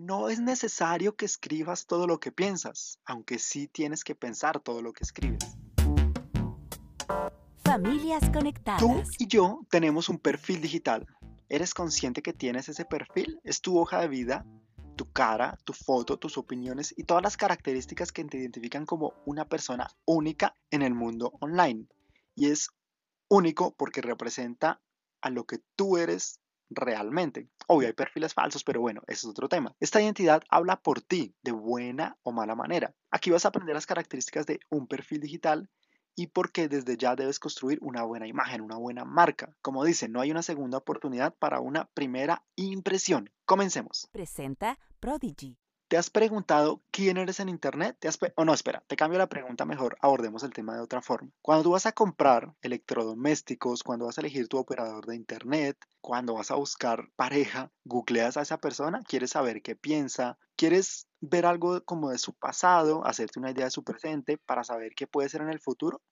No es necesario que escribas todo lo que piensas, aunque sí tienes que pensar todo lo que escribes. Familias Tú conectadas. y yo tenemos un perfil digital. ¿Eres consciente que tienes ese perfil? Es tu hoja de vida, tu cara, tu foto, tus opiniones y todas las características que te identifican como una persona única en el mundo online. Y es único porque representa a lo que tú eres realmente. Obvio, hay perfiles falsos, pero bueno, ese es otro tema. Esta identidad habla por ti, de buena o mala manera. Aquí vas a aprender las características de un perfil digital y por qué desde ya debes construir una buena imagen, una buena marca. Como dice, no hay una segunda oportunidad para una primera impresión. Comencemos. Presenta Prodigy. ¿Te has preguntado quién eres en Internet? ¿Te has o no, espera, te cambio la pregunta mejor, abordemos el tema de otra forma. Cuando tú vas a comprar electrodomésticos, cuando vas a elegir tu operador de Internet, cuando vas a buscar pareja, googleas a esa persona, quieres saber qué piensa, quieres ver algo como de su pasado, hacerte una idea de su presente para saber qué puede ser en el futuro.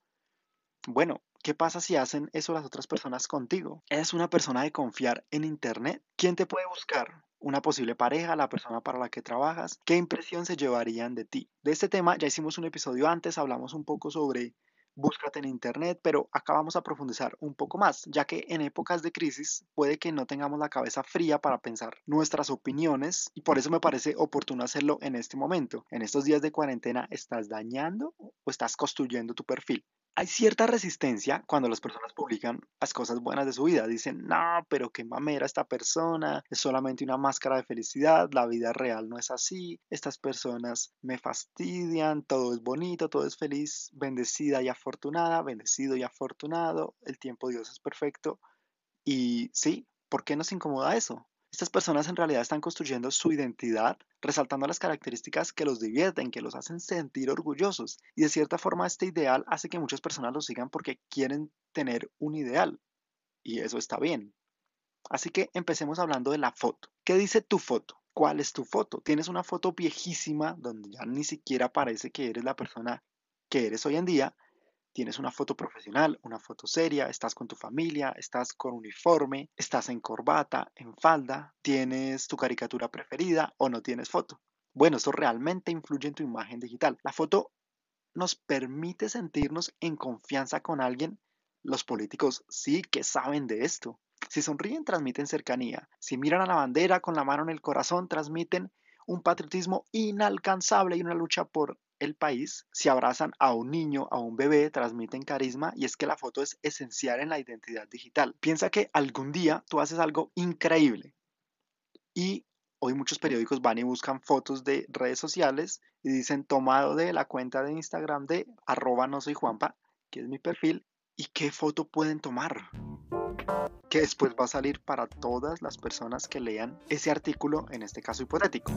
Bueno, ¿qué pasa si hacen eso las otras personas contigo? ¿Eres una persona de confiar en Internet? ¿Quién te puede buscar? ¿Una posible pareja? ¿La persona para la que trabajas? ¿Qué impresión se llevarían de ti? De este tema ya hicimos un episodio antes, hablamos un poco sobre búscate en Internet, pero acá vamos a profundizar un poco más, ya que en épocas de crisis puede que no tengamos la cabeza fría para pensar nuestras opiniones y por eso me parece oportuno hacerlo en este momento. En estos días de cuarentena, ¿estás dañando o estás construyendo tu perfil? Hay cierta resistencia cuando las personas publican las cosas buenas de su vida. Dicen, no, pero qué mamera esta persona, es solamente una máscara de felicidad, la vida real no es así, estas personas me fastidian, todo es bonito, todo es feliz, bendecida y afortunada, bendecido y afortunado, el tiempo de Dios es perfecto. Y sí, ¿por qué nos incomoda eso? Estas personas en realidad están construyendo su identidad, resaltando las características que los divierten, que los hacen sentir orgullosos. Y de cierta forma este ideal hace que muchas personas lo sigan porque quieren tener un ideal. Y eso está bien. Así que empecemos hablando de la foto. ¿Qué dice tu foto? ¿Cuál es tu foto? Tienes una foto viejísima donde ya ni siquiera parece que eres la persona que eres hoy en día. Tienes una foto profesional, una foto seria, estás con tu familia, estás con uniforme, estás en corbata, en falda, tienes tu caricatura preferida o no tienes foto. Bueno, eso realmente influye en tu imagen digital. La foto nos permite sentirnos en confianza con alguien. Los políticos sí que saben de esto. Si sonríen, transmiten cercanía. Si miran a la bandera con la mano en el corazón, transmiten un patriotismo inalcanzable y una lucha por el país. Si abrazan a un niño, a un bebé, transmiten carisma y es que la foto es esencial en la identidad digital. Piensa que algún día tú haces algo increíble y hoy muchos periódicos van y buscan fotos de redes sociales y dicen tomado de la cuenta de Instagram de arroba no soy Juanpa, que es mi perfil, y qué foto pueden tomar que después va a salir para todas las personas que lean ese artículo, en este caso hipotético.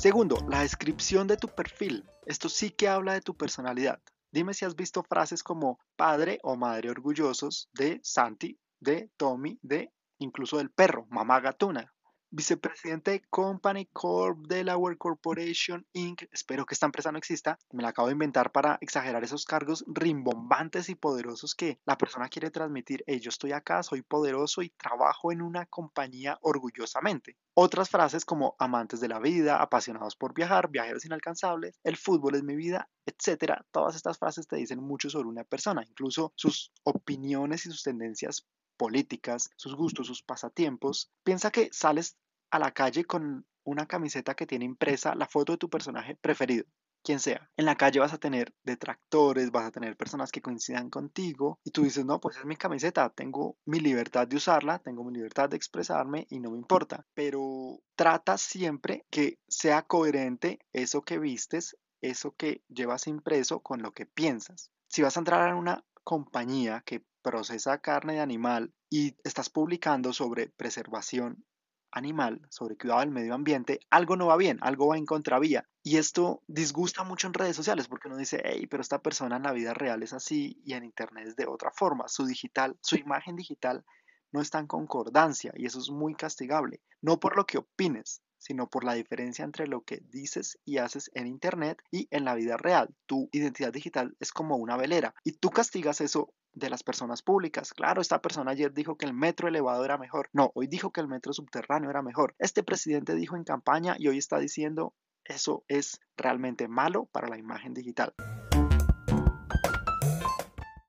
Segundo, la descripción de tu perfil. Esto sí que habla de tu personalidad. Dime si has visto frases como padre o madre orgullosos de Santi, de Tommy, de incluso del perro, mamá gatuna. Vicepresidente de Company Corp Delaware Corporation Inc. Espero que esta empresa no exista. Me la acabo de inventar para exagerar esos cargos rimbombantes y poderosos que la persona quiere transmitir. Yo estoy acá, soy poderoso y trabajo en una compañía orgullosamente. Otras frases como amantes de la vida, apasionados por viajar, viajeros inalcanzables, el fútbol es mi vida, etcétera. Todas estas frases te dicen mucho sobre una persona, incluso sus opiniones y sus tendencias políticas, sus gustos, sus pasatiempos. Piensa que sales a la calle con una camiseta que tiene impresa la foto de tu personaje preferido, quien sea. En la calle vas a tener detractores, vas a tener personas que coincidan contigo y tú dices, no, pues es mi camiseta, tengo mi libertad de usarla, tengo mi libertad de expresarme y no me importa. Pero trata siempre que sea coherente eso que vistes, eso que llevas impreso con lo que piensas. Si vas a entrar en una compañía que procesa carne de animal y estás publicando sobre preservación animal, sobre cuidado del medio ambiente, algo no va bien, algo va en contravía. Y esto disgusta mucho en redes sociales porque uno dice, hey, pero esta persona en la vida real es así y en internet es de otra forma. Su digital, su imagen digital no está en concordancia y eso es muy castigable. No por lo que opines, sino por la diferencia entre lo que dices y haces en Internet y en la vida real. Tu identidad digital es como una velera y tú castigas eso de las personas públicas. Claro, esta persona ayer dijo que el metro elevado era mejor. No, hoy dijo que el metro subterráneo era mejor. Este presidente dijo en campaña y hoy está diciendo eso es realmente malo para la imagen digital.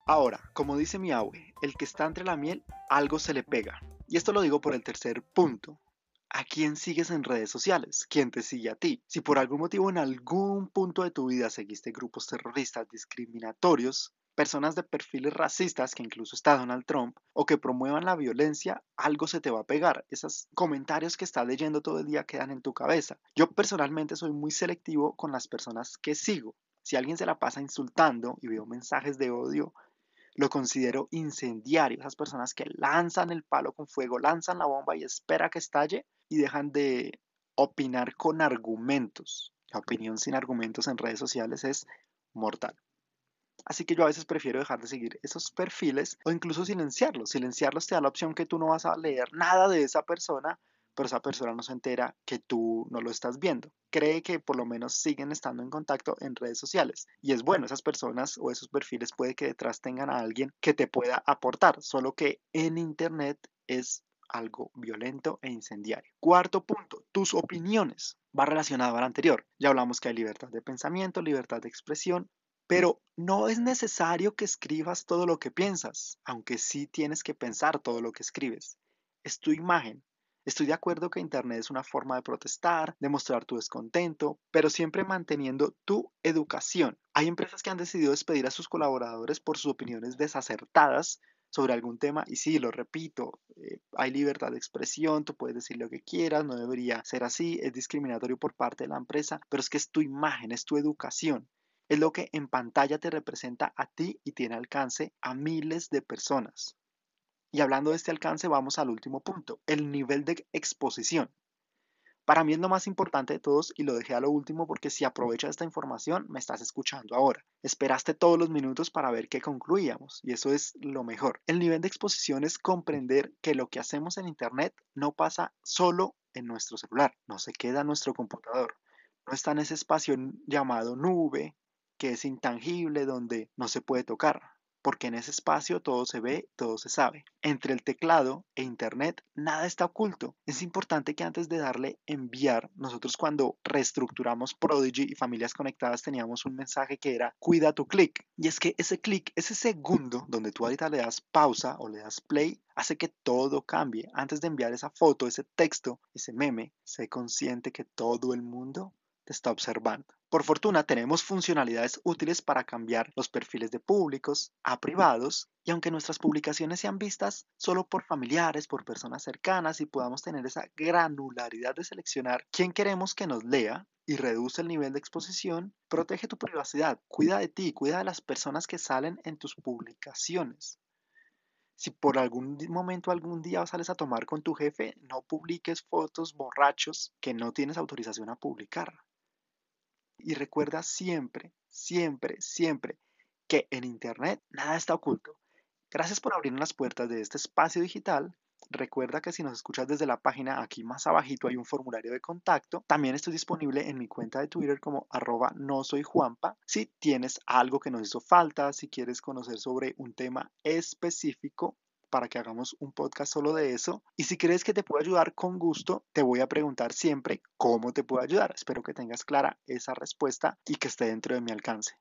Ahora, como dice mi abue, el que está entre la miel, algo se le pega. Y esto lo digo por el tercer punto. ¿A quién sigues en redes sociales? ¿Quién te sigue a ti? Si por algún motivo en algún punto de tu vida seguiste grupos terroristas discriminatorios, personas de perfiles racistas, que incluso está Donald Trump, o que promuevan la violencia, algo se te va a pegar. Esos comentarios que estás leyendo todo el día quedan en tu cabeza. Yo personalmente soy muy selectivo con las personas que sigo. Si alguien se la pasa insultando y veo mensajes de odio, lo considero incendiario. Esas personas que lanzan el palo con fuego, lanzan la bomba y espera que estalle y dejan de opinar con argumentos. La opinión sin argumentos en redes sociales es mortal. Así que yo a veces prefiero dejar de seguir esos perfiles o incluso silenciarlos. Silenciarlos te da la opción que tú no vas a leer nada de esa persona, pero esa persona no se entera que tú no lo estás viendo. Cree que por lo menos siguen estando en contacto en redes sociales. Y es bueno, esas personas o esos perfiles puede que detrás tengan a alguien que te pueda aportar, solo que en Internet es algo violento e incendiario. Cuarto punto, tus opiniones. Va relacionado al anterior. Ya hablamos que hay libertad de pensamiento, libertad de expresión, pero no es necesario que escribas todo lo que piensas, aunque sí tienes que pensar todo lo que escribes. Es tu imagen. Estoy de acuerdo que Internet es una forma de protestar, de mostrar tu descontento, pero siempre manteniendo tu educación. Hay empresas que han decidido despedir a sus colaboradores por sus opiniones desacertadas sobre algún tema y sí, lo repito, eh, hay libertad de expresión, tú puedes decir lo que quieras, no debería ser así, es discriminatorio por parte de la empresa, pero es que es tu imagen, es tu educación es lo que en pantalla te representa a ti y tiene alcance a miles de personas. Y hablando de este alcance, vamos al último punto, el nivel de exposición. Para mí es lo más importante de todos y lo dejé a lo último porque si aprovechas esta información, me estás escuchando ahora. Esperaste todos los minutos para ver qué concluíamos y eso es lo mejor. El nivel de exposición es comprender que lo que hacemos en Internet no pasa solo en nuestro celular, no se queda en nuestro computador, no está en ese espacio llamado nube que es intangible, donde no se puede tocar, porque en ese espacio todo se ve, todo se sabe. Entre el teclado e Internet nada está oculto. Es importante que antes de darle enviar, nosotros cuando reestructuramos Prodigy y familias conectadas teníamos un mensaje que era cuida tu clic. Y es que ese clic, ese segundo donde tú ahorita le das pausa o le das play, hace que todo cambie. Antes de enviar esa foto, ese texto, ese meme, sé consciente que todo el mundo te está observando. Por fortuna tenemos funcionalidades útiles para cambiar los perfiles de públicos a privados y aunque nuestras publicaciones sean vistas solo por familiares, por personas cercanas y podamos tener esa granularidad de seleccionar quién queremos que nos lea y reduce el nivel de exposición, protege tu privacidad, cuida de ti, cuida de las personas que salen en tus publicaciones. Si por algún momento, algún día sales a tomar con tu jefe, no publiques fotos borrachos que no tienes autorización a publicar. Y recuerda siempre, siempre, siempre que en Internet nada está oculto. Gracias por abrir las puertas de este espacio digital. Recuerda que si nos escuchas desde la página, aquí más abajito hay un formulario de contacto. También estoy disponible en mi cuenta de Twitter como arroba no soy Juanpa. Si tienes algo que nos hizo falta, si quieres conocer sobre un tema específico, para que hagamos un podcast solo de eso. Y si crees que te puedo ayudar con gusto, te voy a preguntar siempre cómo te puedo ayudar. Espero que tengas clara esa respuesta y que esté dentro de mi alcance.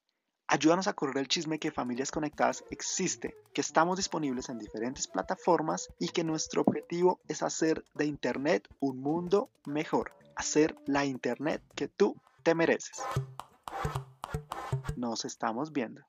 Ayúdanos a correr el chisme que Familias Conectadas existe, que estamos disponibles en diferentes plataformas y que nuestro objetivo es hacer de Internet un mundo mejor, hacer la Internet que tú te mereces. Nos estamos viendo.